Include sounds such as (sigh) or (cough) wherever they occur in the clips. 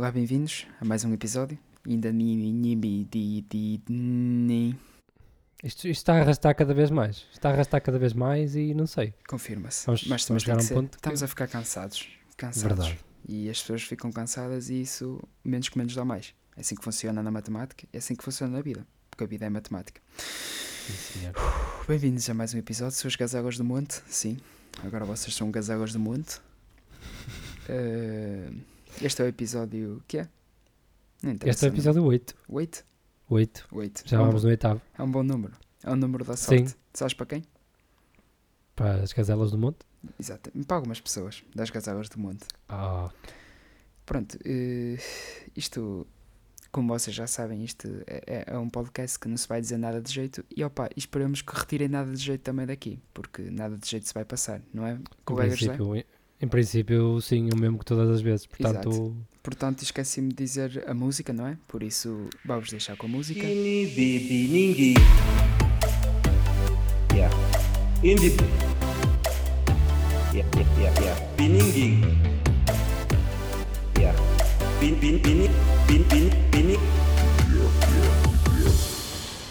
Olá, bem-vindos a mais um episódio. Ainda. Isto, isto está a arrastar cada vez mais. Está a arrastar cada vez mais e não sei. Confirma-se. Mas vamos chegar a um ser, ponto que- estamos a ficar cansados. Cansados. Verdade. E as pessoas ficam cansadas e isso menos que menos dá mais. É assim que funciona na matemática, é assim que funciona na vida. Porque a vida é matemática. Bem-vindos a mais um episódio. Sou os Gazáguas do Monte. Sim, agora vocês são Gazáguas do Monte. Eh, (laughs) este é o episódio. que é? Este é o episódio 8. não. Oito? 8. Oito. Já é, um vamos bom, no oitavo. é um bom número. É um número da Sim. sorte. Sabes para quem? Para as caselas do monte. Exato. Para algumas pessoas das Gazáguas do Monte. Ah, Pronto, eh, isto, como vocês já sabem, isto é, é um podcast que não se vai dizer nada de jeito e opa, esperamos que retirem nada de jeito também daqui, porque nada de jeito se vai passar, não é? Colega José? Em, princípio, sim, o mesmo que todas as vezes. Portanto, Portanto, esqueci-me de dizer a música, não é? Por isso, vamos deixar com a música. Yeah. Yeah, yeah, yeah, yeah. Biningi. Yeah. Bin, bin, bini, bin, bin, bini.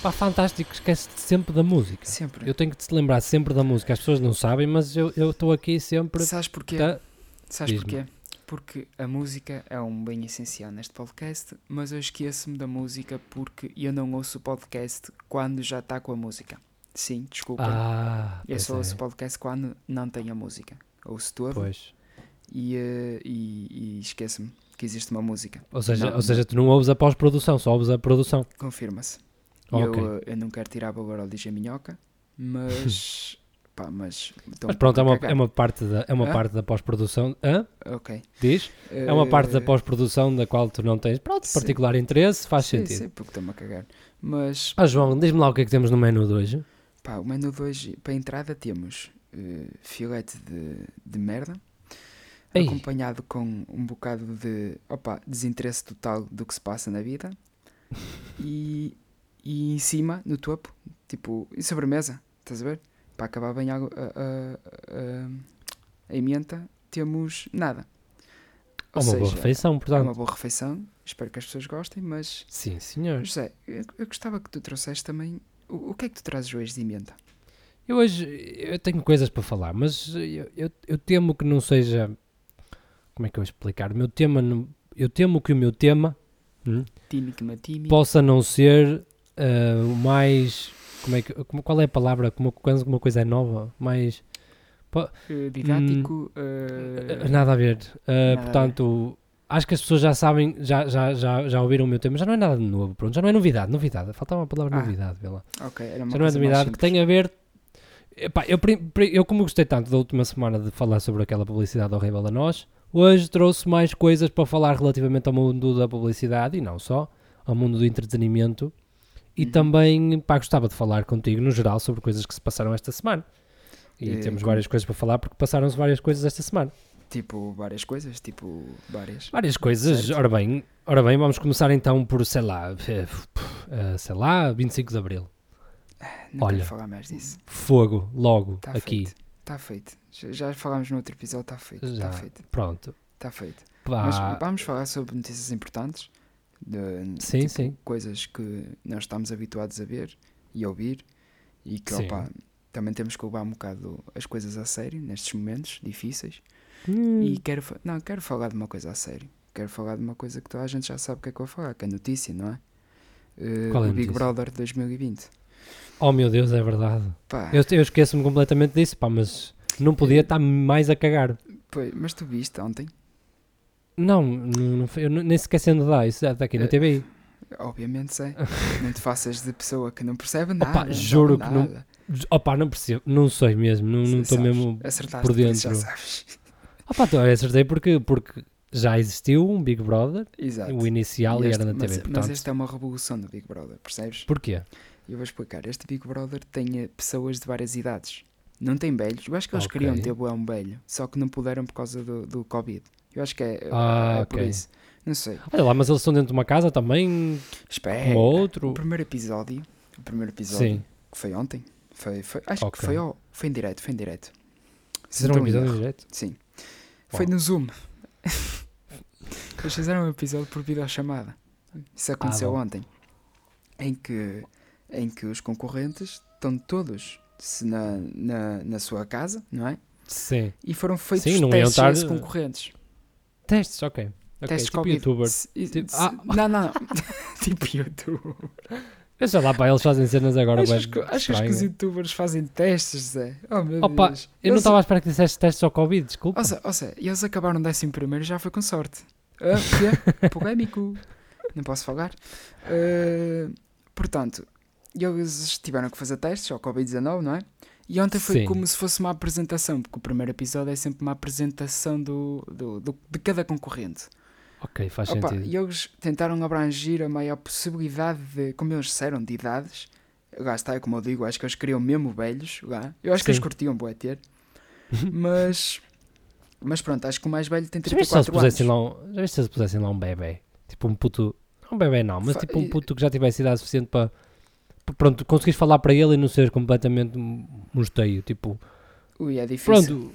Pá, fantástico. Esquece-te sempre da música. Sempre. Eu tenho que te lembrar sempre da música. As pessoas não sabem, mas eu estou aqui sempre. Sabes porquê? Tá- Sabes porquê? Porque a música é um bem essencial neste podcast, mas eu esqueço-me da música porque eu não ouço o podcast quando já está com a música. Sim, desculpa. Ah, eu só é. ouço o podcast quando não tem a música. Ouço todo Pois. e, eh, e, e esqueço-me que existe uma música. Ou seja, Não, ou seja, tu não ouves a pós-produção, só ouves a produção. Confirma-se. Ok. Eu, eh, eu não quero tirar valor ao DJ Minhoca, mas. (laughs) pá, mas. Mas pronto, é uma, é uma parte da, é uma Hã? parte da pós-produção. Hã? Ok. Diz? É uma parte da Eh, pós-produção da qual tu não tens, pronto, sim. particular interesse, faz sim, sentido. Sim, porque estou-me a cagar. Mas, Ah, João, diz-me lá o que é que temos no menu de hoje. pá, o menu de hoje, para a entrada, temos eh, filete de, de merda, Ei. acompanhado com um bocado de, opa, desinteresse total do que se passa na vida. (laughs) e, e em cima, no topo, tipo, em sobremesa, estás a ver? Para acabar bem a, a, a, a, emenda, temos nada. Ou uma boa seja, refeição, é uma portanto. boa refeição, espero que as pessoas gostem, mas Sim, senhor. José, eu, eu gostava que tu trouxesse também. O, o que é que tu trazes hoje de emenda? Eu hoje eu tenho coisas para falar, mas eu, eu, eu temo que não seja. Como é que eu vou explicar? O meu tema. Eu temo que o meu tema hum, que matime. possa não ser o mais. Como é que, como- qual é a palavra? Como, quando uma coisa é nova? Mais. eh, didático. eh, Ah, Nada a ver. Ah, nada a ver. portanto, acho que as pessoas já sabem, já, já, já, já ouviram o meu tema, já não é nada de novo, pronto, já não é novidade, novidade, faltava uma palavra Ah, novidade, vê lá. Já não é novidade que tem a ver. Epá, eu, eu, como gostei tanto da última semana de falar sobre aquela publicidade horrível a nós, hoje trouxe mais coisas para falar relativamente ao mundo da publicidade e não só, ao mundo do entretenimento. E Uhum. também, pá, gostava de falar contigo no geral sobre coisas que se passaram esta semana. E Eh, temos como- várias coisas para falar porque passaram-se várias coisas esta semana. Tipo, várias coisas, tipo, várias. Várias coisas. Certo. Ora bem, ora bem, vamos começar então por, sei lá, eh, eh, sei lá, 25 de Abril. Não olha. quero falar mais disso. Fogo, logo, Está aqui. Está feito. Já, já falámos no outro episódio, está feito. Está feito. Pronto. Está feito. Pá, Mas vamos falar sobre notícias importantes. De, Sim, tipo, sim. Coisas que nós estamos habituados a ver e a ouvir. E que, opa, também temos que levar um bocado as coisas a sério nestes momentos difíceis. hum, E quero, não, quero falar de uma coisa a sério. Quero falar de uma coisa que toda a gente já sabe o que é que eu vou falar, que é notícia, não é? Eh, Qual é a o Big? Brother 2020. Oh meu Deus, é verdade. Pá, Eu, eu esqueço-me completamente disso, pá, mas não podia estar mais a cagar. pois, mas tu viste ontem? Não, não, não eu nem sequer sei onde dá, isso está aqui na Eh, TVI. Obviamente sei. (laughs) não te faças de pessoa que não percebe nada. Opa, juro que não- nada. Opa, não percebo, não sei mesmo, não estou mesmo Acertaste, por já dentro. sabes. (laughs) Opa, então, eu acertei porque, porque já existiu um Big Brother, Exato. o inicial e, este- era na mas, TV, mas portanto, esta é uma revolução do Big Brother, percebes? porquê? Eu vou explicar. Este Big Brother tem eh, pessoas de várias idades. Não tem velhos. Eu acho que eles Ok. queriam ter um velho, só que não puderam por causa do, do Covid. Eu acho que é, Ah, é por ok. isso. Não sei. Olha lá, mas eles estão dentro de uma casa também, Espera. como outro, O primeiro episódio, o primeiro episódio, sim, que foi ontem, foi, foi, acho que Ok. foi, ao- foi em direto, foi em direto. Fizeram um em episódio direto. Sim. Foi no Zoom. (laughs) Eles fizeram um episódio por videochamada. Isso aconteceu bom. ontem. Em que, em que os concorrentes estão todos na, na, na sua casa, não é? Sim. E foram feitos Sim, testes estar- concorrentes. Testes, ok. Ok, testes tipo Covid. Se- e- Tipo- se- ah. Não, não, não. (laughs) tipo YouTube. Eu sei lá, pá, eles fazem cenas agora Achas, bué que, achas que os youtubers fazem testes, Zé? Oh meu Opa, Deus. Eu não Eles- estava à espera que disseste testes ao Covid, desculpa. Ou seja, eles acabaram décimo primeiro e já foi com sorte. Ah, é? (laughs) Polémico. Não posso falar. Ah, portanto, eles tiveram que fazer testes ao Covid-19, não é? E ontem foi Sim. como se fosse uma apresentação, porque o primeiro episódio é sempre uma apresentação do, do, do- de cada concorrente. Ok, faz Opa, sentido. e eles tentaram abranger a maior possibilidade de, como eles disseram, de idades. Lá está, é como eu digo, acho que eles queriam mesmo velhos lá. Eu acho que eles Sim. curtiam bué ter. (laughs) Mas, mas pronto, acho que o mais velho tem Já viste se eles 34 anos. pusessem lá um, já viste se eles pusessem lá um bebê? Tipo um puto. Não um bebê não, mas Fa- tipo um puto que já tivesse idade suficiente para. Para, Pronto, conseguires falar para ele e não ser completamente esteio. Tipo, Ui, é difícil. pronto.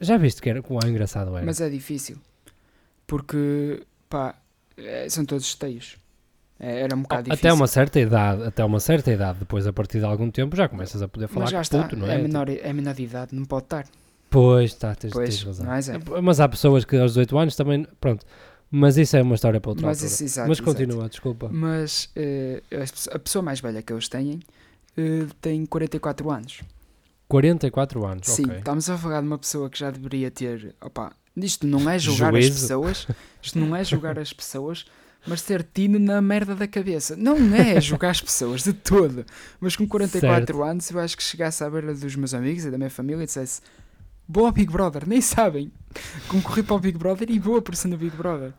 Já viste que era é engraçado era? Mas é difícil. Porque, pá, é, são todos esteios. É, era um bocado difícil. até uma certa idade, até uma certa idade, depois a partir de algum tempo já começas a poder falar Mas já está, puto, não é, é? menor, é menor de idade, não pode estar. Pois, tá, tens, Pois, tens razão. não é? Mas há pessoas que aos 18 anos também, pronto. Mas isso é uma história para outra Mas isso, exato, mas exato. continua, desculpa. Mas as pe- a pessoa mais velha que eles têm eh, tem 44 anos. 44 anos, Sim, ok. estamos a falar de uma pessoa que já deveria ter. Opa, isto não é julgar as Juízo. pessoas, isto não é julgar as pessoas, mas ter tino na merda da cabeça. Não é julgar as pessoas de todo. Mas com 44 anos, eu acho que chegasse à beira dos meus amigos e da minha família e dissesse: Boa Big Brother, nem sabem. Concorri para o Big Brother e boa por ser no Big Brother.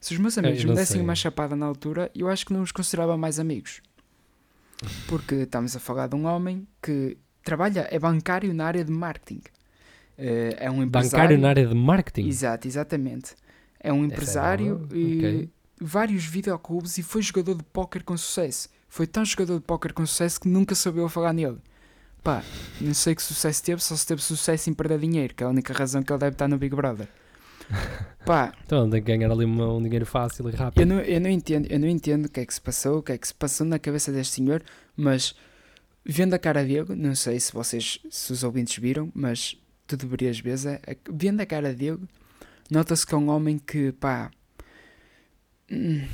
Se os meus amigos eu me dessem sei. uma chapada na altura, eu acho que não os considerava mais amigos. Porque estamos a falar de um homem que trabalha, é bancário na área de marketing. Eh, É um empresário. Bancário na área de marketing. Exato, exatamente. É um é empresário nova, e ok. vários videoclubes e foi jogador de póquer com sucesso. Foi tão jogador de póquer com sucesso que nunca sabia falar nele. Pá, não sei que sucesso teve, só se teve sucesso em perder dinheiro, que é a única razão que ele deve estar no Big Brother. (laughs) Pá, Então tem que ganhar ali uma- um dinheiro fácil e rápido. eu não, eu não entendo, eu não entendo o que é que se passou, o que é que se passou na cabeça deste senhor, mas vendo a cara dele, não sei se vocês, se os ouvintes viram, mas tu deverias ver, a- vendo a cara dele, nota-se que é um homem que, pá, hum,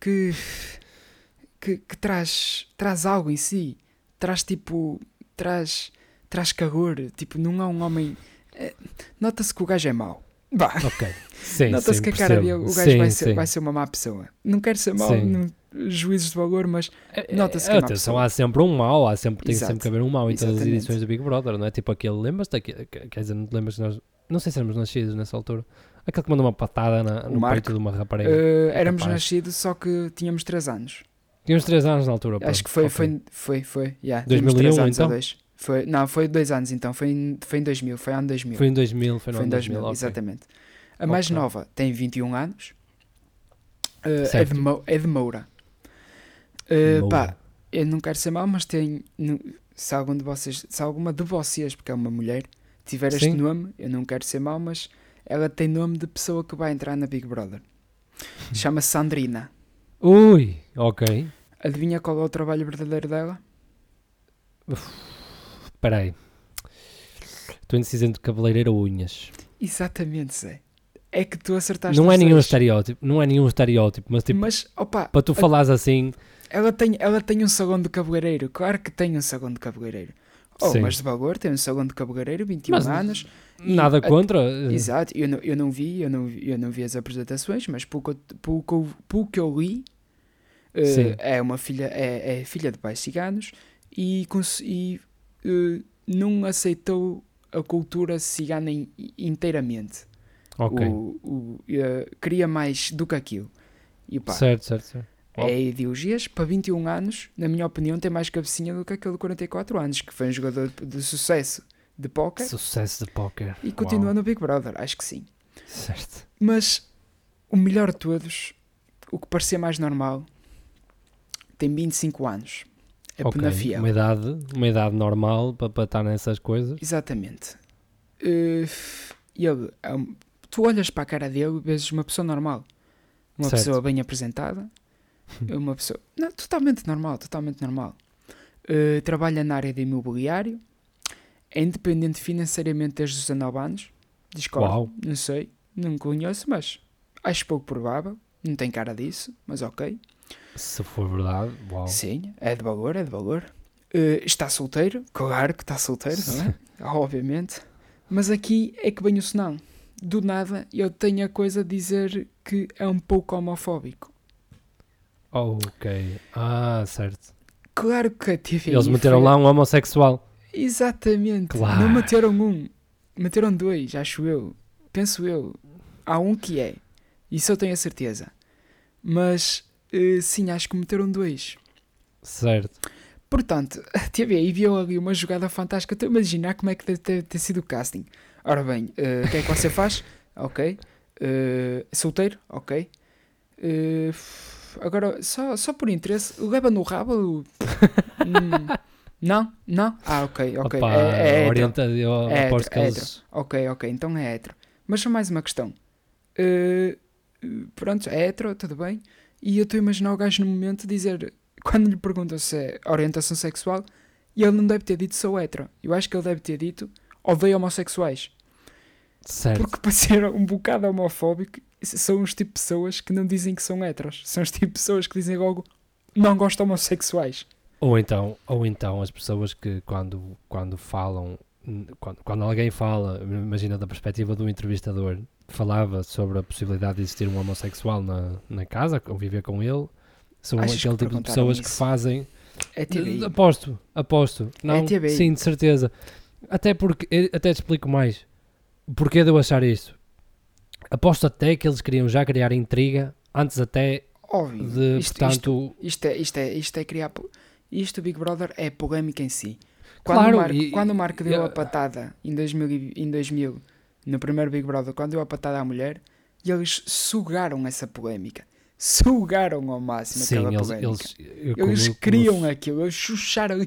que, que, que traz, traz algo em si, traz tipo, traz, traz calor, tipo, não é um homem, é, nota-se que o gajo é mau. Bah. Ok. Nota-se que a cara dele, o gajo sim, vai, ser, sim. vai ser uma má pessoa. Não quero ser mau, não- juízos de valor, mas É, nota-se é, que é uma atenção, pessoa. há sempre um mau, há sempre, tem Exato. sempre que haver um mau em todas as Exatamente. edições do Big Brother, não é? Tipo aquele, lembras-te quer dizer, não te lembras que nós, não sei se éramos nascidos nessa altura, aquele que mandou uma patada na, no Marco? peito de uma rapariga. eh, éramos nascidos, só que tínhamos 3 anos. Tínhamos 3 anos na altura. Acho pronto, que foi, ok. foi, foi, foi, yeah, tínhamos 2001 três anos então? dois. Foi, não, foi 2 anos então, foi em, foi em 2000, foi ano 2000. Foi em 2000, foi no Foi em ano 2000, 2000, ok. exatamente. A mais Ok. nova tem 21 anos, eh, é, de Mo- é de Moura. Eh, Moura. pá, eu não quero ser mau, mas tem. se algum de vocês, se alguma de vocês, porque é uma mulher, tiver este Sim. nome, eu não quero ser mau, mas ela tem nome de pessoa que vai entrar na Big Brother. (laughs) Chama-se Sandrina. Ui, ok. Adivinha qual é o trabalho verdadeiro dela? Espera aí. Estou indeciso entre cabeleireiro ou unhas. Exatamente, Zé. É que tu acertaste Não é nenhum estereótipo, não é nenhum estereótipo, mas tipo, Mas, opa, para tu falares assim, ela tem, ela tem um salão de cabeleireiro. Claro que tem um salão de cabeleireiro. Oh, Sim. mas de valor tem um salão de cabeleireiro, 21 Mas- anos. Nada a- contra. Exato, eu não, eu não vi, eu não, vi- eu não vi as apresentações, mas pelo que eu li, Sim. é uma filha, é, é filha de pais ciganos e, e eh, não aceitou a cultura cigana in- inteiramente. Ok. O, o, eh, queria mais do que aquilo. E pá, certo, certo, certo. é ideologias, para 21 anos, na minha opinião, tem mais cabecinha do que aquele de 44 anos, que foi um jogador de, de sucesso de póquer Sucesso de póquer. e continua Uau. no Big Brother, acho que sim. Certo. Mas o melhor de todos, o que parecia mais normal, tem 25 anos. É ok. penafiel. Uma idade, uma idade normal para, para estar nessas coisas. Exatamente. Eh, ele, é um- tu olhas para a cara dele e vês uma pessoa normal. Uma Certo. pessoa bem apresentada. (laughs) Uma pessoa. Não, totalmente normal, totalmente normal. Uh, trabalha na área de imobiliário. É independente financeiramente desde os 19 anos. Discordo. Uau. Não sei. Não conheço, mas acho pouco provável. Não tem cara disso, mas ok. Se for verdade, uau. Sim, é de valor, é de valor. Uh, está solteiro, claro que está solteiro, não é? (laughs) Obviamente. Mas aqui é que vem o senão. Do nada eu tenho a coisa de dizer que é um pouco homofóbico. Ok. Ah, certo. Claro que a TV. Eles meteram lá um homossexual. Exatamente. Claro. Não meteram um, meteram dois, acho eu. Penso eu. Há um que é. Isso eu tenho a certeza. Mas eh, sim, acho que meteram dois. Certo. Portanto, a aí viu ali uma jogada fantástica. Estou a imaginar como é que deve ter, ter sido o casting. Ora bem, eh, o que é que você faz? (laughs) Ok. Eh, solteiro? Ok. F- agora, só, só por interesse, leva no rabo? (laughs) Hum, não? Não? Ah, ok, ok. Opa, é, é orienta, eu É aposto que hétero, eles. Ok, ok, então é hétero. Mas só mais uma questão. Eh, pronto, é hétero, tudo bem. E eu estou a imaginar o gajo no momento dizer, quando lhe perguntam se é orientação sexual, e ele não deve ter dito sou hétero. Eu acho que ele deve ter dito odeio homossexuais. Certo. Porque para ser um bocado homofóbico, são os tipo de pessoas que não dizem que são heteros. São os tipo de pessoas que dizem logo não gosto de homossexuais. Ou então, ou então as pessoas que quando, quando falam, quando, quando alguém fala, imagina da perspectiva do entrevistador, falava sobre a possibilidade de existir um homossexual na, na casa, conviver com ele, são Achas que aquele tipo de pessoas que isso? fazem. É TVI. Aposto, aposto. Não, TVI. sim, de certeza. Até porque, eu até te explico mais. Porquê de eu achar isto. Aposto até que eles queriam já criar intriga antes até Óbvio. de, isto, portanto, isto, isto é, isto, é, isto é criar. Isto, Big Brother, é polémica em si. Quando, Claro, o, Marco, e- quando o Marco deu eu- a patada em 2000, e- em 2000, no primeiro Big Brother, quando deu a patada à mulher, eles sugaram essa polémica. Sugaram ao máximo sim, aquela eles, polémica. eles, eu Eles como criam aquilo, eles chucharam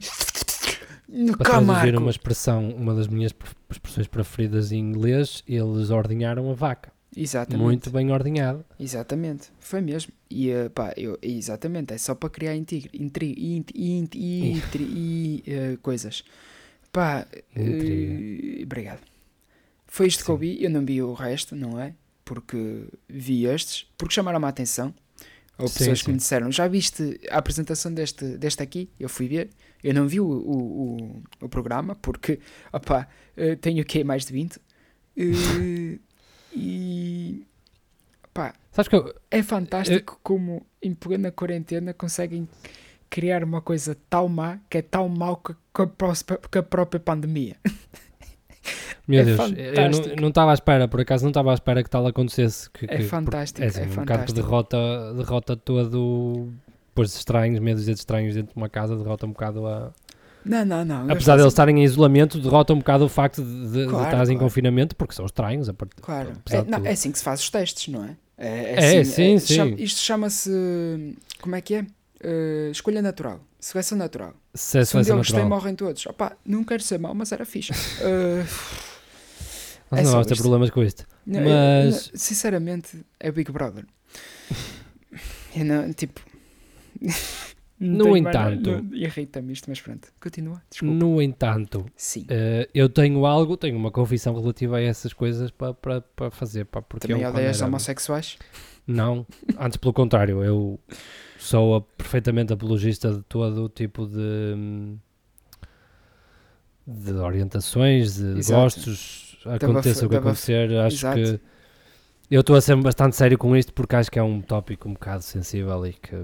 no para traduzir uma expressão, uma das minhas pre- expressões preferidas em inglês, eles ordenharam a vaca. Exatamente. Muito bem ordenhado. Exatamente, foi mesmo. E eh, pá, eu, exatamente, é só para criar intriga, intriga, int, int, intri, e, eh, coisas. Pá, eh, obrigado. Foi isto que eu Sim. vi, eu não vi o resto, não é? Porque vi estes, porque chamaram-me a atenção. Ou Sim, pessoas que sim. me disseram, já viste a apresentação deste, deste aqui? Eu fui ver, eu não vi o, o, o, o programa, porque, opá, eh, tenho o quê? Mais de 20? Eh, (laughs) e, pá, Sabes que eu, é fantástico como em plena quarentena conseguem criar uma coisa tão má que é tão mau que, que a, que a própria pandemia. (laughs) meu É Deus, eu fantástico. não- não estava à espera, por acaso não estava à espera que tal acontecesse. Que, É que- fantástico, é, assim, é um bocado que fantástico. derrota, derrota todo. Depois de estranhos, dizer de estranhos dentro de uma casa, derrota um bocado a. Não, não, não. Apesar de eles estarem em isolamento, derrota um bocado o facto de, de, de Claro, em claro. confinamento, porque são estranhos. A part... Claro. É, de não, é assim que se faz os testes, não é? É, É, assim, sim, chama- sim. isto chama-se. Como é que é? Eh, escolha natural. Seleção natural. Se é Se um tem, natural. morrem todos. Opa, não quero ser mau, mas era fixe. (laughs) Eh, Nós é não vamos ter problemas com isto. Não, Mas- eu- sinceramente, é Big Brother. (laughs) Eu não, tipo. não No entanto- Irrita-me isto, mas pronto. Continua. Desculpa. No entanto, Sim. eh, eu tenho algo, tenho uma confissão relativa a essas coisas para para para fazer. Pá, porque Também eu, odeias era- homossexuais? Não, antes pelo contrário, eu sou a- perfeitamente apologista de todo o tipo de, hum, de orientações, de Exato. gostos, aconteça o que acontecer. Acho Exato. que eu estou a ser bastante sério com isto porque acho que é um tópico um bocado sensível e que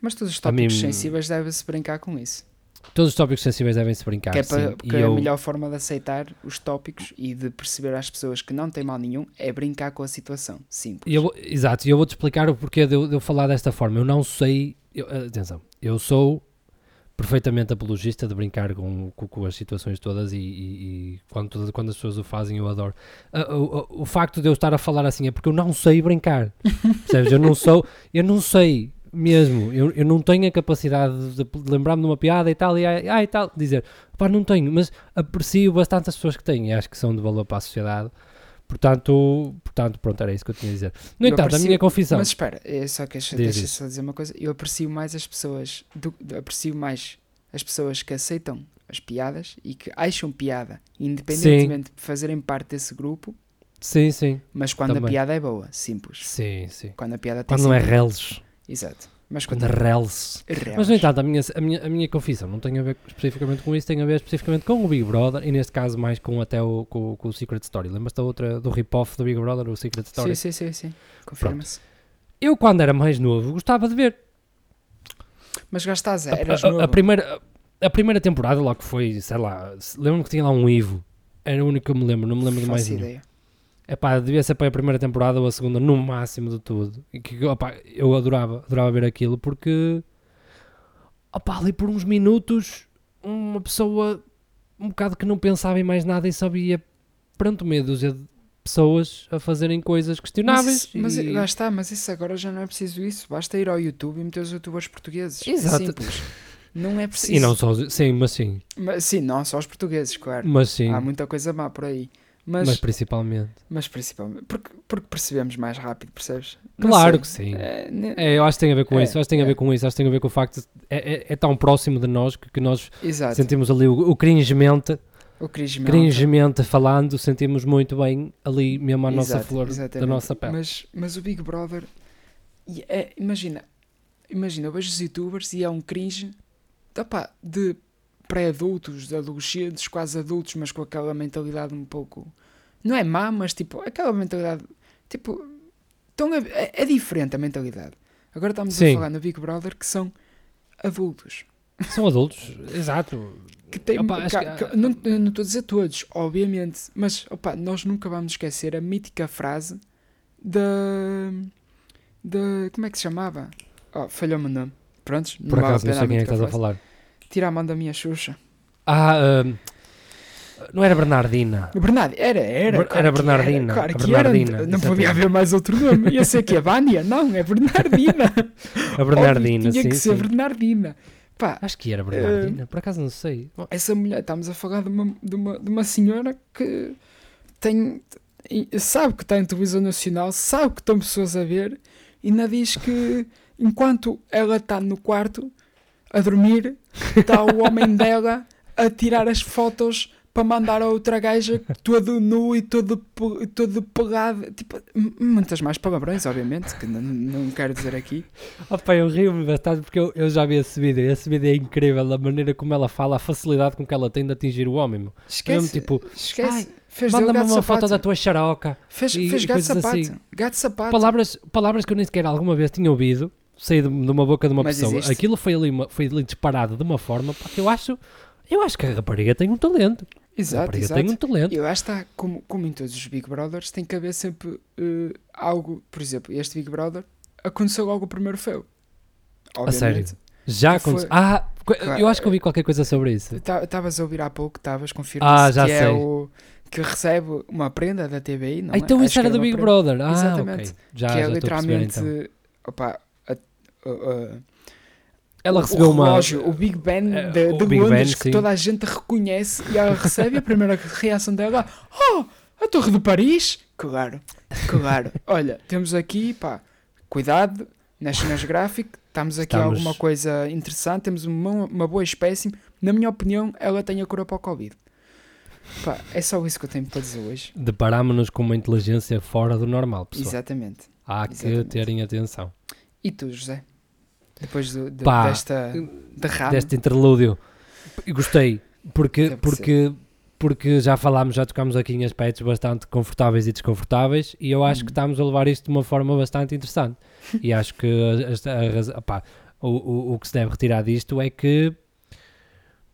Mas todos os A mim- tópicos sensíveis deve-se brincar com isso. todos os tópicos sensíveis devem se brincar. que é, para, E é eu- a melhor forma de aceitar os tópicos e de perceber às pessoas que não têm mal nenhum é brincar com a situação. Simples. Eu exato, e eu vou-te explicar o porquê de eu, de eu falar desta forma. Eu não sei. eu- atenção, eu sou perfeitamente apologista de brincar com, com, com as situações todas e, e- e quando, todas- quando as pessoas o fazem eu adoro. Ah, o, o- o facto de eu estar a falar assim é porque eu não sei brincar. (laughs) Percebes? Eu não sou. Eu não sei mesmo. Eu, eu não tenho a capacidade de, de lembrar-me de uma piada e tal e, ah, e tal. Dizer, pá, não tenho, mas aprecio bastante as pessoas que têm e acho que são de valor para a sociedade Portanto, portanto, pronto, era isso que eu tinha a dizer. No Eu entanto, a aprecio- minha confissão. Mas espera, é só que deixa, deixa só dizer uma coisa. Eu aprecio mais as pessoas, do- aprecio mais as pessoas que aceitam as piadas e que acham piada, independentemente de fazerem parte desse grupo, Sim, sim. mas quando Também. a piada é boa, simples. Sim, sim. Quando a piada Quando não é reles. Exato. Mas Quando reles. é Mas, no entanto, a minha, a, minha, a minha confissão não tem a ver especificamente com isso, tem a ver especificamente com o Big Brother e, neste caso, mais com até o, com, com o Secret Story. Lembras-te da outra, do rip-off do Big Brother, o Secret Story? Sim, sim, sim, sim. Confirma-se. Eu, quando era mais novo, gostava de ver. Mas gastaste, A, eras a- a- novo. a primeira, a primeira temporada, logo que foi, sei lá, lembro-me que tinha lá um Ivo. Era o único que eu me lembro, não me lembro de mais Faço nenhum. Ideia. É pá, devia ser para a primeira temporada ou a segunda, no máximo de tudo. E que, opá, eu adorava, adorava ver aquilo porque, opá, ali por uns minutos, uma pessoa um bocado que não pensava em mais nada e sabia, pronto, meia dúzia de pessoas a fazerem coisas Mas, questionáveis. mas e- lá está, mas isso agora já não é preciso isso. Basta ir ao YouTube e meter os youtubers portugueses. É Exato. simples. Não é preciso. e não só, os- sim, mas sim, Mas, sim, não só os portugueses, claro. mas sim, Há muita coisa má por aí. Mas, Mas, principalmente. mas principalmente. Porque, porque percebemos mais rápido, percebes? Não Claro sei. que sim. É, É, eu acho que tem a ver com É, isso, acho que tem a é. ver com isso, acho que tem a ver com o facto de é, é- é tão próximo de nós que, que nós Exato. sentimos ali o, o cringemente, O Cris Melta. cringemente falando, sentimos muito bem ali mesmo a nossa Exato, flor da exatamente. nossa pele. Mas, mas o Big Brother. é- imagina, imagina, eu vejo os youtubers e é um cringe opá, de pré-adultos, de adolescentes, quase adultos, mas com aquela mentalidade um pouco. Não é má, mas tipo, aquela mentalidade. Tipo, tão, é, é diferente a mentalidade. Agora estamos Sim. a falar no Big Brother que são adultos. São adultos, (laughs) exato. Que tem, Opa, ca- que- ca- não não estou a dizer todos, obviamente, mas opa, nós nunca vamos esquecer a mítica frase da. da como é que se chamava? Oh, falhou-me o nome. Prontos? Por acaso não sei quem é que estás a falar. Tira a mão da minha Xuxa. Ah, ahm, não era Bernardina. Bernardi, era, era. Ber- claro era Bernardina, claro a que Bernardina, era. Não podia haver mais outro nome. Ia ser que a Vânia? Não, é Bernardina. (laughs) A Bernardina, Óbvio, tinha sim, que ser sim. Bernardina. Pá, Acho que era Bernardina, por acaso não sei. essa mulher, estamos a falar de uma, de uma, de uma senhora que tem, sabe que está em televisão nacional, sabe que estão pessoas a ver, e ainda diz que enquanto ela está no quarto a dormir, está o homem (laughs) dela a tirar as fotos para mandar a outra gaja todo nu e todo, todo pelado. Tipo, muitas mais palavrões, obviamente, que não, não quero dizer aqui. Opa, eu rio-me bastante porque eu, eu já vi esse vídeo. Esse vídeo é incrível, a maneira como ela fala, a facilidade com que ela tem de atingir o homem. meu. Esquece, Mesmo, tipo, esquece. Manda-me uma sapato. foto da tua xaroca. Fez, e- fez gato coisas sapato. assim. Gato sapato. Palavras, palavras que eu nem sequer alguma vez tinha ouvido sair de, uma boca de uma Mas pessoa. existe. Aquilo foi ali, foi ali disparado de uma forma pá, que eu acho. Eu acho que a rapariga tem um talento. a Exato, rapariga exato. tem um talento. E lá está, como, como em todos os Big Brothers, tem que haver sempre eh, algo. Por exemplo, este Big Brother aconteceu logo o primeiro fail. A sério? Obviamente. Já que foi- aconteceu. Ah, Claro. eu acho que ouvi qualquer coisa sobre isso. Ta- Estavas a ouvir há pouco, estavas, confirma Ah, já que é sei. o que recebe uma prenda da TVI, não é? então Acho isso que era do uma Big prenda, Brother. Ah, Exatamente. ok. Já, que já é a perceber, literalmente. então. Opa, a- a- Ela recebeu o uma. relógio, o Big Ben eh, de, o de Big Londres Ben, que sim. toda a gente reconhece e ela recebe a primeira reação dela oh, a Torre de Paris claro, claro (laughs) olha, temos aqui, pá, cuidado National Geographic, estamos aqui Estamos- alguma coisa interessante temos uma, uma boa espécie, na minha opinião ela tem a cura para o Covid pá, é só isso que eu tenho para dizer hoje Deparámos-nos com uma inteligência fora do normal, pessoal. exatamente, Há que Exatamente. terem atenção. e tu José? Depois do, de- Pá, desta derrame Deste interlúdio. E Gostei, porque, porque, porque já falámos, já tocámos aqui em aspectos bastante confortáveis e desconfortáveis e eu acho que Hum. estamos a levar isto de uma forma bastante interessante. E (laughs) acho que a, a- a razão- opá, o, o, o que se deve retirar disto é que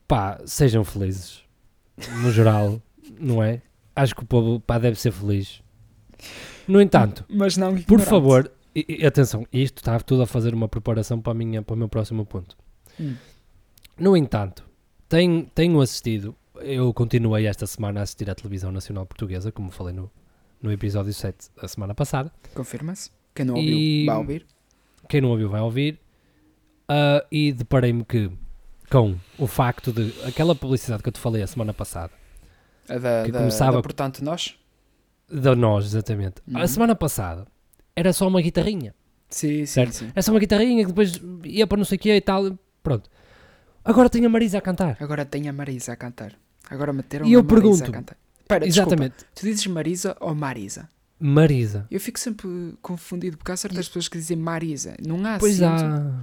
pá, sejam felizes. No geral, (laughs) não é? Acho que o povo pá, deve ser feliz. No entanto, por ignorante. favor, e, e atenção, isto está tudo a fazer uma preparação para, a minha, para o meu próximo ponto. Hum. No entanto, tenho, tenho assistido, eu continuei esta semana a assistir à televisão nacional portuguesa, como falei no, no episódio 7 da semana passada. Confirma-se. Quem não ouviu, E- vai ouvir. Quem não ouviu vai ouvir. Ah, e deparei-me que com o facto de aquela publicidade que eu te falei a semana passada, A da, que da, começava- da, portanto, nós. Da nós, exatamente. A Uhum. semana passada era só uma guitarrinha. Sim, sim, Certo. sim. Era só uma guitarrinha que depois ia para não sei o que e tal. Pronto. Agora tem a Marisa a cantar. Agora tem a Marisa a cantar. Agora meteram E eu a Marisa pergunto- a cantar. Espera, desculpa. Exatamente. Tu dizes Marisa ou Marisa? Marisa. Eu fico sempre confundido porque há certas pessoas que dizem Marisa. Não há Pois acento, há.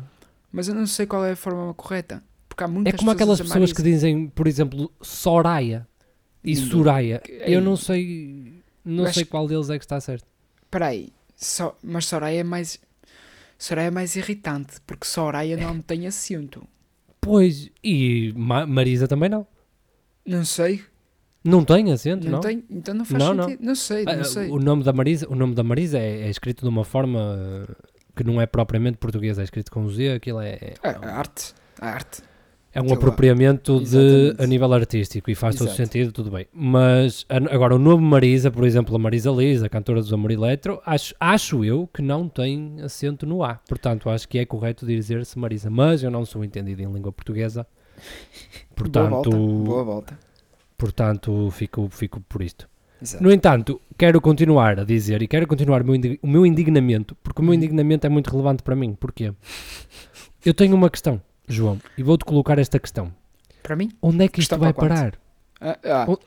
mas eu não sei qual é a forma correta. Porque há muitas É como aquelas dizem pessoas que dizem, por exemplo, Soraya e Ninguém. Soraya. Eu não sei. Não Eu sei acho- qual deles é que está certo. Espera aí. Só... Mas Soraya é mais... Soraya é mais irritante. Porque Soraya não tem acento. Pois, e Ma- Marisa também não. Não sei. Não tem acento, Não, não? tem. Então não faz Não, não. sentido. Não, sei, Ah, não sei. O nome da Marisa, o nome da Marisa é, é escrito de uma forma que não é propriamente portuguesa, é escrito com Z, aquilo é, é, Ah, a arte. A arte. É um sei lá. apropriamento de, Exatamente. a nível artístico e faz todo Exato. sentido, tudo bem. Mas agora o nome Marisa, por exemplo, a Marisa Liz, a cantora dos Amor Eletro, acho, acho eu que não tem acento no A. Portanto, acho que é correto dizer-se Marisa, mas eu não sou entendido em língua portuguesa. (laughs) Portanto, Boa volta. Boa volta. portanto fico, fico por isto. Exato. No entanto, quero continuar a dizer e quero continuar o meu, indi- o meu indignamento, porque o meu Uhum. indignamento é muito relevante para mim. Porquê? Eu tenho uma questão, João, e vou-te colocar esta questão. Para mim, Onde é que isto vai parar? ah, ah, O-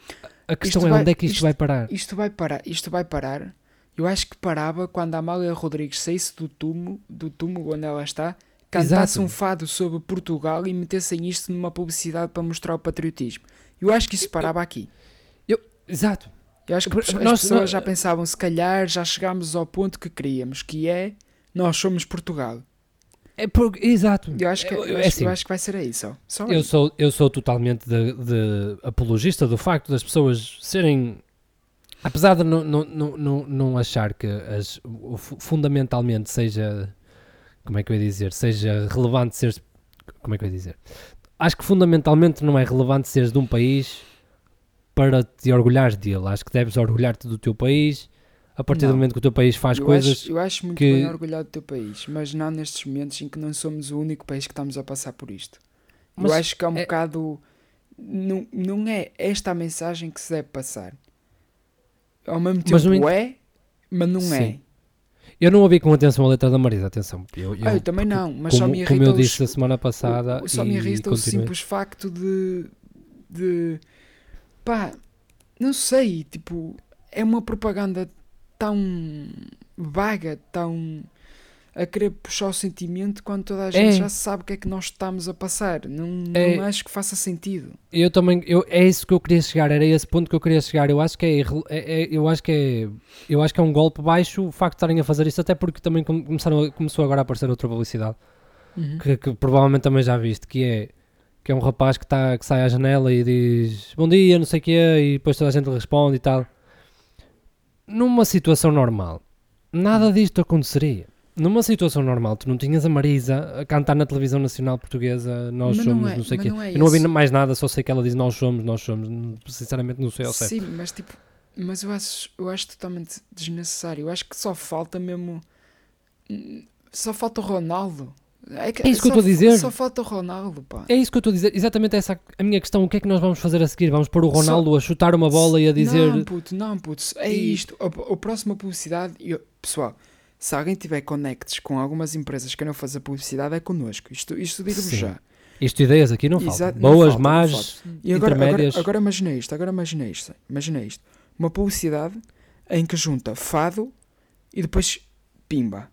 A questão Isto é vai- onde é que isto, isto- vai parar? isto vai parar. Isto vai parar. Eu acho que parava quando a Amália Rodrigues saísse do túmulo, do túmulo onde ela está, cantasse Exato. um fado sobre Portugal e metessem isto numa publicidade para mostrar o patriotismo. Eu acho que isso parava aqui. Exato. Eu acho que as nós- pessoas nós- já pensavam, se calhar já chegámos ao ponto que queríamos, que é nós somos Portugal. É por- exato. Eu acho que, É- eu é acho, assim, eu acho que vai ser aí só. só Eu aí. sou, eu sou totalmente de, de apologista do facto das pessoas serem. Apesar de não, não, não, não, não achar que as, fundamentalmente seja. Como é que eu ia dizer? Seja relevante seres. Como é que eu ia dizer? Acho que fundamentalmente não é relevante seres de um país para te orgulhares dele. Acho que deves orgulhar-te do teu país a partir do Não. momento que o teu país faz eu coisas. Acho, eu acho muito que- bem orgulhado do teu país, mas não nestes momentos em que não somos o único país que estamos a passar por isto. Mas eu acho que é um é- bocado. Não, não é esta a mensagem que se deve passar. Ao mesmo tempo Mas no ent- é, mas não é. Sim. Eu não ouvi com atenção a letra da Marisa, atenção. Eu, eu- Ah, eu também não, mas só como, me como irrita eu os- disse a semana passada. O- só me e irrita o simples facto de. de. pá, não sei, tipo, é uma propaganda tão vaga, tão. a querer puxar o sentimento quando toda a gente É. já sabe o que é que nós estamos a passar. Não, É. não acho que faça sentido. Eu também, eu, é isso que eu queria chegar, era esse ponto que eu queria chegar. Eu acho que é, é- é- eu acho que é, eu acho que é um golpe baixo o facto de estarem a fazer isso, até porque também come- começaram a- começou agora a aparecer outra publicidade que, que provavelmente também já viste, que é que é um rapaz que, tá, que sai à janela e diz bom dia, não sei o quê, e depois toda a gente lhe responde e tal. Numa situação normal, nada disto aconteceria. Numa situação normal, tu não tinhas a Marisa a cantar na televisão nacional portuguesa, nós Mas não somos, é- não sei o quê. não é Eu não ouvi mais nada, só sei que ela diz nós somos, nós somos. Sinceramente, não sei ao certo. Sim, mas tipo. Mas eu acho, eu acho totalmente desnecessário. Eu acho que só falta mesmo. Só falta o Ronaldo. É, É isso que eu só estou a dizer. Só falta o Ronaldo, pá. É isso que eu estou a dizer, exatamente essa a minha questão. O que é que nós vamos fazer a seguir? Vamos pôr o Ronaldo a chutar uma bola e a dizer. Não, puto, não, puto. É isto. A, a próxima publicidade. eu- pessoal, se alguém tiver connects com algumas empresas que queiram fazer publicidade, é connosco. Isto, isto digo-vos já. Isto ideias aqui não. Exato, não Boas, falta, não más. E agora, agora, intermédias. agora imagina isto, agora imagina isto, imagina isto. Uma publicidade em que junta fado e depois pimba.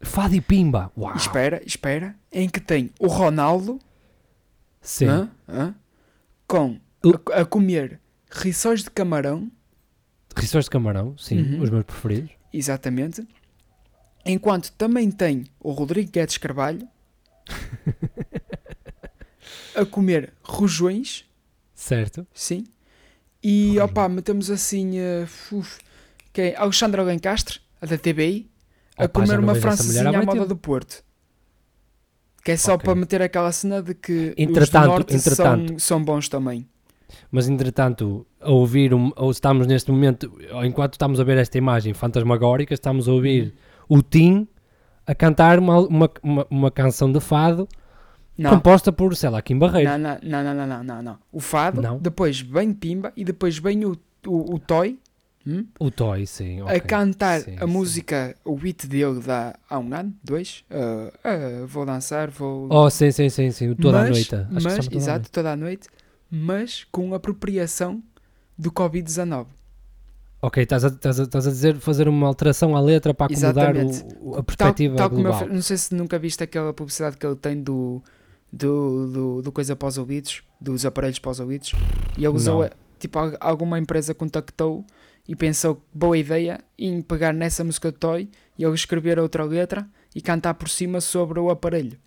Fado e pimba. Uau. Espera, espera, em que tem o Ronaldo Sim. hã, hã, com a, a comer rissóis de camarão, Rissóis de camarão, sim, Uhum. os meus preferidos. exatamente, enquanto também tem o Rodrigo Guedes Carvalho (laughs) a comer rojões Certo. Sim. E opa, metemos assim uh, uf, que é Alexandra Lencastre, a da TBI, a Opa, comer uma francesinha à moda do Porto. Que é só Ok. para meter aquela cena de que Entretanto- os norte entretanto- são, são bons também. Mas entretanto, a ouvir, um, ou estamos neste momento, enquanto estamos a ver esta imagem fantasmagórica, estamos a ouvir o Tim a cantar uma, uma, uma, uma canção de fado Não. composta por, sei lá, Kim Barreiro. Não, não, não, não, não, não, não. O fado, Não? depois vem Pimba e depois vem o, o, o Toy, hum? O Toy, sim. a ok. cantar Sim, a sim. música, o beat dele dá há um ano, dois. ah, ah, vou dançar, vou. Oh, sim, sim, sim, sim. Toda a Mas- noite. Acho mas, Toda a exato, Noite. toda a noite, mas com apropriação do Covid-19. Ok, estás a, estás, a, estás a dizer fazer uma alteração à letra para acomodar o, o- a Tal- perspectiva tal eu global. fe- não sei se nunca viste aquela publicidade que ele tem do, do, do, do coisa para os ouvidos, dos aparelhos para os ouvidos, e ele usou, Não. a- tipo, al- alguma empresa contactou e pensou, boa ideia, em pegar nessa música do Toy e ele escrever outra letra e cantar por cima sobre o aparelho,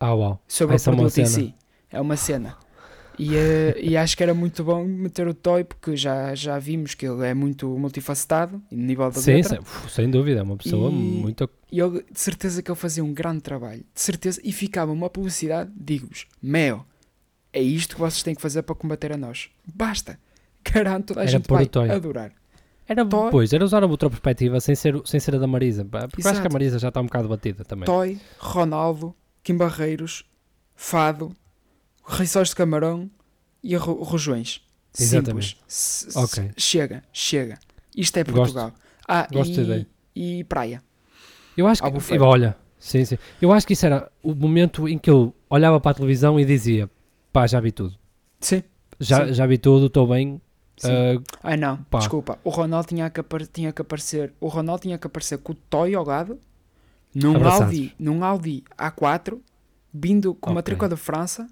Ah, uau. sobre Essa é o uma produto em cena. si. É uma cena. E, eh, e acho que era muito bom meter o Toy porque já, já vimos que ele é muito multifacetado, no nível da Sim, letra. sem, uf, sem dúvida. É uma pessoa E- muito. E ele, de certeza que ele fazia um grande trabalho. De certeza. E ficava uma publicidade, digo-vos, meu, é isto que vocês têm que fazer para combater a nós. Basta. Garanto, toda a Era gente vai Toy. adorar. Era, Toy- pois, era usar a outra perspectiva sem ser, sem ser a da Marisa. Porque eu acho que a Exato. Marisa já está um bocado batida também. Toy, Ronaldo, Kim Barreiros, Fado, Rissóis de Camarão e Ro- Rojões. Simples. S- s- Ok. Chega, chega. Isto é Gosto. Portugal. Ah, Gosto da e, ideia. e praia. Eu acho que. bufete. Olha, sim, sim. Eu acho que isso era o momento em que eu olhava para a televisão e dizia: pá, já vi tudo. Sim. Já, Sim. já vi tudo, estou bem. Sim. ah, Ai não, Pá. desculpa. O Ronaldo tinha que, tinha que aparecer. O Ronaldo tinha que aparecer com o Toy ao lado num Abraçados. Audi, num Audi A4, vindo com uma Ok. matrícula da França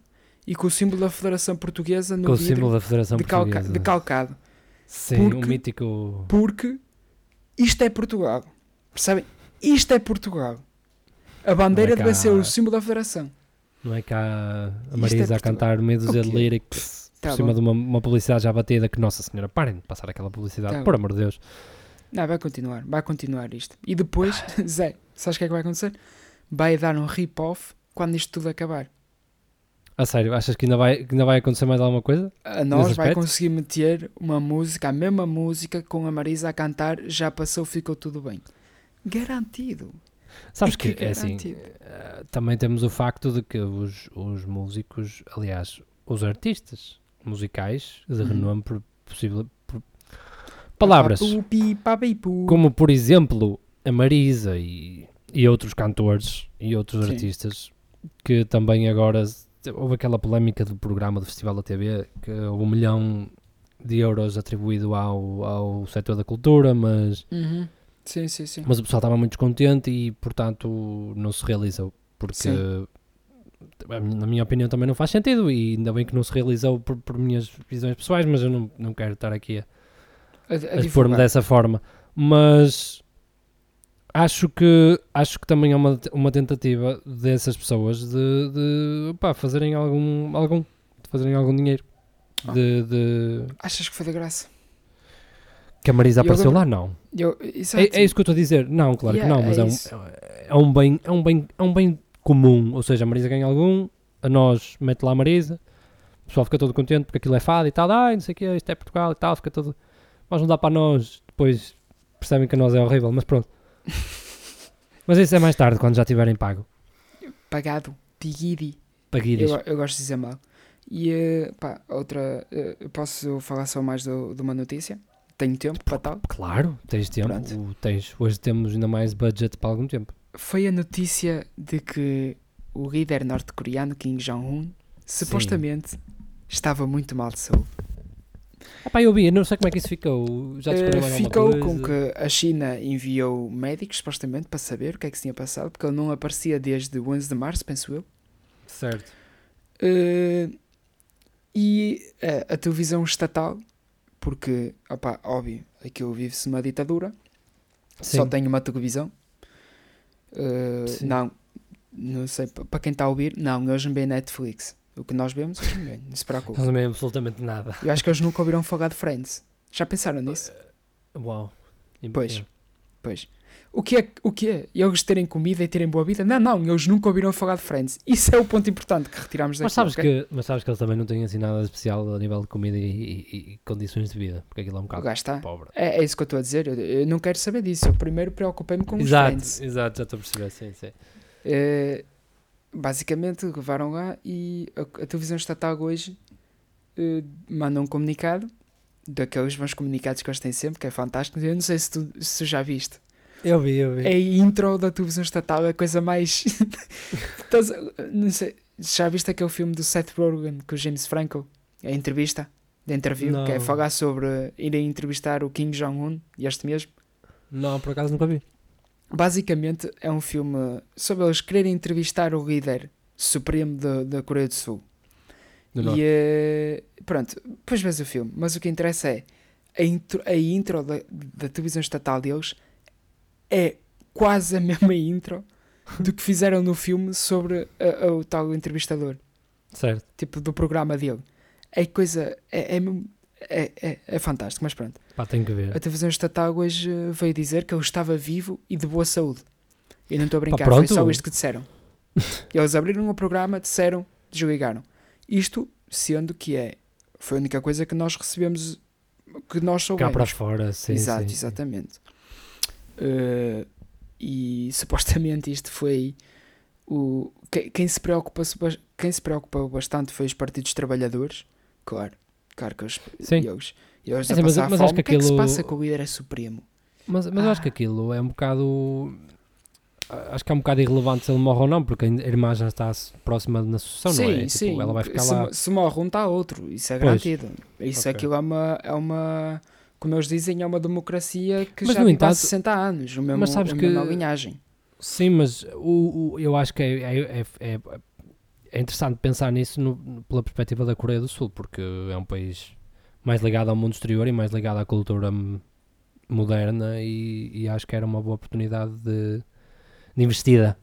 e com o símbolo da Federação Portuguesa no com o vidro símbolo da Federação decalca- Portuguesa. decalcado. Sim, porque- um mítico. Porque isto é Portugal. Percebem? Isto é Portugal. A bandeira é deve ser o símbolo da Federação. Não é cá a Isto é Marisa a cantar meio dúzia de Ok. Lyrics Tá por cima bom. de uma, uma publicidade já batida que, Nossa Senhora, parem de passar aquela publicidade, Tá por bom. amor de Deus. Não, vai continuar. Vai continuar isto. E depois, (laughs) Zé, sabes o que é que vai acontecer? Vai dar um rip-off quando isto tudo acabar. A sério, achas que ainda vai, que ainda vai acontecer mais alguma coisa? A nós vai conseguir meter uma música, a mesma música com a Marisa a cantar, já passou, ficou tudo bem. Garantido. Sabes É que, que é assim, garantido. eh, também temos o facto de que os, os músicos, aliás, os artistas musicais de Uhum. renome por possível. por- palavras como, por exemplo, a Marisa e, e outros cantores e outros Sim. artistas que também agora houve aquela polémica do programa do Festival da TV que houve um milhão de euros atribuído ao, ao setor da cultura, mas, Uhum. Sim, sim, sim. mas o pessoal estava muito descontente e, portanto, não se realizou. Porque, Sim. Na minha opinião, também não faz sentido e ainda bem que não se realizou por, por minhas visões pessoais, mas eu não, não quero estar aqui a, A, a expor-me dessa forma. Mas acho que acho que também é uma, uma tentativa dessas pessoas de, de pá, fazerem algum, algum de fazerem algum dinheiro. Ah. De, de- Achas que foi de graça? que a Marisa Eu apareceu lá, não. Eu. É, é isso que eu estou a dizer. Não, claro Yeah, que não, mas é é, um, é um bem, é um bem, é um bem comum. Ou seja, a Marisa ganha algum, a nós mete lá a Marisa, o pessoal fica todo contente porque aquilo é fado e tal, ai, não sei o que, isto é Portugal e tal, fica todo. Mas não dá para nós, depois percebem que a nós é horrível, mas pronto. (laughs) mas isso é mais tarde, quando já tiverem pago. Pagado. Piguidi. Paguiris. Eu, eu gosto de dizer mal. E eh, pá, outra. eh, posso falar só mais do- de uma notícia? Tenho tempo para tal? Claro, tens tempo, Pronto. tens, hoje temos ainda mais budget para algum tempo. Foi a notícia de que o líder norte-coreano Kim Jong-un supostamente estava muito mal de saúde. Ah pá, eu vi, eu não sei como é que isso ficou. Já alguma ficou com que a China enviou médicos supostamente para saber o que é que se tinha passado, porque ele não aparecia desde 11 de março, penso eu. Certo. Eh, e eh, a televisão estatal, porque, opá, óbvio, aquilo vive-se numa ditadura, Sim. só tem uma televisão. Sim. não, não sei, pa- para quem está a ouvir, não, eles não veem Netflix. O que nós vemos, eles não veem, não se preocupe. Não também absolutamente nada. Eu acho que eles nunca ouviram falar de Friends. Já pensaram nisso? Uau. Pois. Pois. O que é? O que é? Eles terem comida e terem boa vida? Não, não, eles nunca ouviram falar de Friends. Isso é o ponto importante que retiramos daqui. Mas sabes, ok? que, mas sabes que eles também não têm assim nada especial a nível de comida e, e- e condições de vida, porque aquilo é um bocado está. pobre. É, é isso que eu estou a dizer. Eu, eu não quero saber disso. Eu primeiro preocupei-me com os Exato, Friends. exato, já estou a perceber, sim, sim. Eh, basicamente, levaram lá e a, a televisão estatal hoje eh, manda um comunicado daqueles bons comunicados que eles têm sempre, que é fantástico. Eu não sei se tu, se tu já viste. Eu vi, eu vi. É a intro da televisão estatal, a coisa mais. (laughs) Não sei, já viste aquele filme do Seth Rogen com o James Franco? A entrevista, da interview, que é Não. falar sobre irem entrevistar o Kim Jong-un, este mesmo. Não, por acaso nunca vi. Basicamente é um filme sobre eles quererem entrevistar o líder supremo da, da Coreia do Sul. Do e eh, pronto, depois vês o filme, mas o que interessa é a intro, a intro da, da televisão estatal deles é quase a (laughs) mesma intro do que fizeram no filme sobre a- a- o tal entrevistador, Certo. tipo do programa dele. É coisa, é, é, é, é, é fantástico, mas pronto. Pá, tenho que ver. A televisão estatal hoje eh, veio dizer que ele estava vivo e de boa saúde. E não estou a brincar, pronto. foi só isto que disseram. (laughs) Eles abriram o programa, disseram, desligaram. Isto sendo que é, foi a única coisa que nós recebemos, que nós Cá soubemos. para fora, sim. Exato, sim, sim. Eh, e supostamente isto foi o que- quem se preocupa quem se preocupou bastante foi os partidos trabalhadores claro claro que eles, Sim. eles, eles É assim, mas- mas acho que o que é que se aquilo- passa com o líder é supremo Mas, mas eu acho que Ah. aquilo é um bocado. Acho que é um bocado irrelevante se ele morre ou não, porque a irmã já está próxima na sucessão, sim não é? Tipo, sim ela vai ficar se, lá. se morre um está outro isso é Pois. garantido isso Ok. aquilo é uma é uma como eles dizem é uma democracia que Mas, já há entanto- 60 anos o mesmo, mas sabes a que- mesma linhagem Sim, mas o, o- eu acho que é, é, é, é- é interessante pensar nisso no- pela perspectiva da Coreia do Sul, porque é um país mais ligado ao mundo exterior e mais ligado à cultura moderna e, e acho que era uma boa oportunidade de, de investida.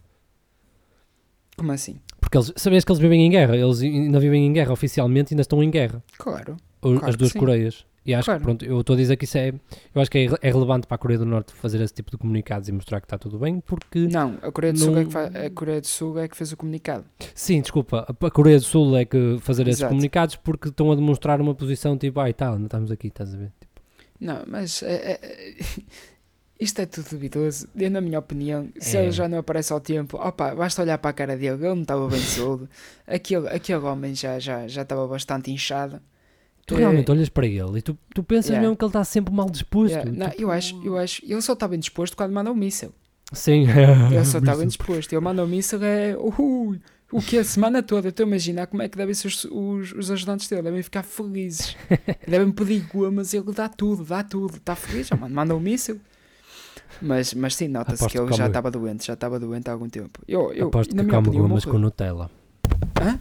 como assim Porque eles, sabias que eles vivem em guerra, eles ainda vivem em guerra oficialmente e ainda estão em guerra. claro o- Claro as duas. Coreias. E acho Claro. que, pronto, eu estou a dizer que isso é. Eu acho que é, é relevante para a Coreia do Norte fazer esse tipo de comunicados e mostrar que está tudo bem, porque. Não, a Coreia do Sul, é Não- que fa- a Coreia do Sul é que fez o comunicado. Sim, desculpa, a Coreia do Sul é que fazer esses Exato. comunicados porque estão a demonstrar uma posição tipo, ai tal, não estamos aqui, estás a ver? Tipo, Não, mas é- é- é- isto é tudo duvidoso. Eu, na minha opinião, se É. ele já não aparece ao tempo, opa, basta olhar para a cara dele, ele não estava bem (laughs) saúde. Aquele, aquele homem já, já, já estava bastante inchado. Tu Eh, realmente olhas para ele e tu, tu pensas yeah. mesmo que ele está sempre mal disposto. yeah, não, tipo, eu acho, eu acho, ele só está bem disposto quando manda o míssil. Sim, Ele só (laughs) está bem disposto. Ele manda o míssil, é uhul, o que a semana toda. Eu estou a imaginar como é que devem ser os, os, os ajudantes dele, devem ficar felizes. (laughs) devem pedir gomas, ele dá tudo, dá tudo, está feliz, já, manda o míssil. Mas, mas sim, nota-se que ele já estava doente, já estava doente há algum tempo. Eu, eu, Aposto que come opinião, gomas com. Nutella. Hã?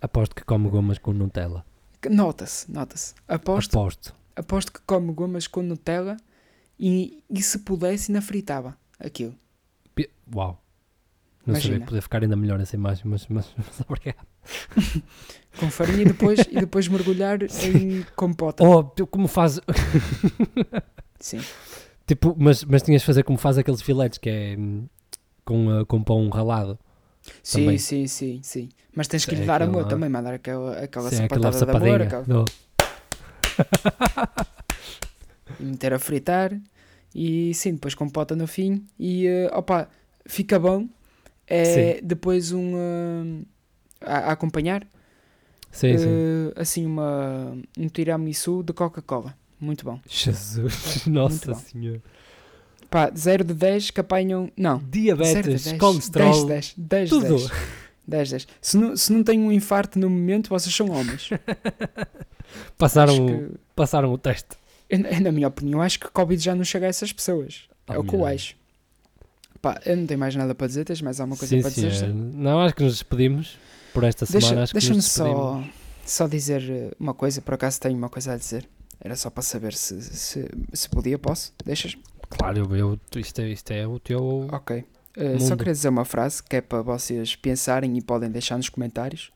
Aposto que come gomas com Nutella. Nota-se, nota-se. Aposto, Aposto. aposto que come gomas com Nutella e, e se pudesse ainda fritava aquilo. Pi- Uau. Não sabia Imagina. que podia ficar ainda melhor essa imagem, mas, mas, (laughs) mas obrigado. (laughs) Com farinha e depois, e depois mergulhar (laughs) em compota. Oh, como faz. Sim. Tipo, mas, mas tinhas de fazer como faz aqueles filetes que é hum, com, uh, com pão ralado. Sim, Também. sim, sim, sim. Mas tens que É lhe dar aquela- amor também, mandar aquela, aquela Sim, aquela sapatada de amor, aquela, do- e meter a fritar e sim, depois compota no fim e eh, opa, fica bom. É depois um eh, a, a acompanhar Sim, sim. eh, assim uma um tiramisu de Coca-Cola. Muito bom. Jesus, nossa senhora. Pá, 0 de 10 que apanham. Não. 0 de Diabetes, 10. colesterol, 10, 10, 10, tudo. 10. 10, 10. Se não, se não têm um infarto no momento, vocês são homens. (laughs) Passaram, que- passaram o teste. Na minha opinião, acho que Covid já não chega a essas pessoas. É Oh, o que eu acho. Pá, eu não tenho mais nada para dizer. Tens mais alguma coisa Sim, para dizer? senhor. Não, acho que nos despedimos por esta semana. Deixa- que Deixa-me só, só dizer eh, uma coisa. Por acaso tenho uma coisa a dizer. Era só para saber se, se, se podia. Posso? Deixas? Claro, eu, isto, é, isto é o teu. Ok. Eh, só queria dizer uma frase que é para vocês pensarem e podem deixar nos comentários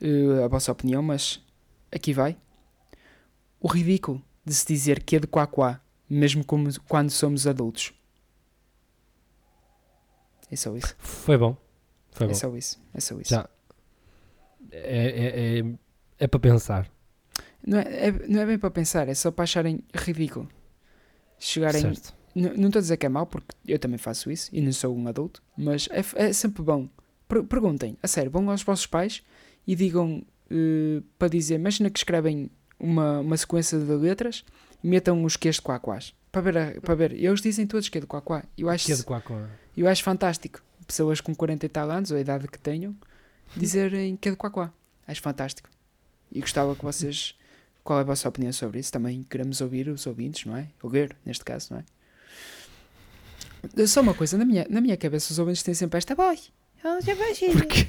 eh, a vossa opinião, mas aqui vai. O ridículo de se dizer que é de quá quá, mesmo como, quando somos adultos. É só isso. Foi bom. Foi É bom. só isso. É só isso. Já. É, é, é, é para pensar. Não, é, é- não é bem para pensar, é só para acharem ridículo. Chegarem. Certo. Não estou a dizer que é mau, porque eu também faço isso e não sou um adulto, mas é, é sempre bom. Per- perguntem, a sério, vão aos vossos pais e digam eh, para dizer, imagina que escrevem uma, uma sequência de letras e metam os quês de quaquás. Para ver, a- para ver. Eles dizem todos que é de quaquá. Eu acho, Que é de eu acho fantástico. Pessoas com 40 e tal anos, ou a idade que tenham, dizerem que é de quaquá. Acho fantástico. E gostava que vocês. Qual é a vossa opinião sobre isso? Também queremos ouvir os ouvintes, não é? Ou ler, neste caso, não é? Só uma coisa, na minha, na minha cabeça os ouvintes têm sempre esta voz. Ah, filho." Porquê?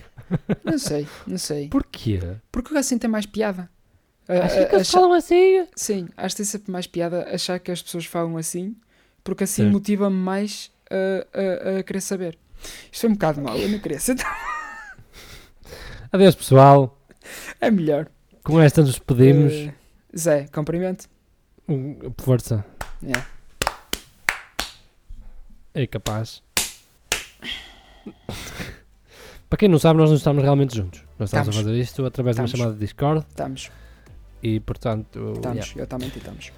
Não sei, não sei. Porquê? Porque assim tem mais piada. Acho que eles falam assim. Sim, acho que tem sempre mais piada achar que as pessoas falam assim, porque assim motiva-me mais a, a, a querer saber. Isto foi um bocado mal, eu não queria ser. Adeus, pessoal. É melhor. Com esta nos despedimos. Eh, Zé, cumprimento. Um- Força. Yeah. É capaz. Para quem não sabe, nós não estamos realmente juntos. Nós estamos, Estamos. a fazer isto através de Estamos. uma chamada de Discord Estamos, e, portanto, estamos. yeah. Eu também estamos.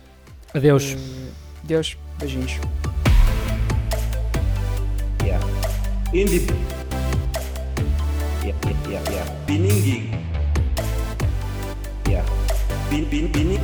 adeus. Eh, Deus, beijinhos. Yeah. In the. Yeah, yeah, yeah, yeah. Pinning bin bin bin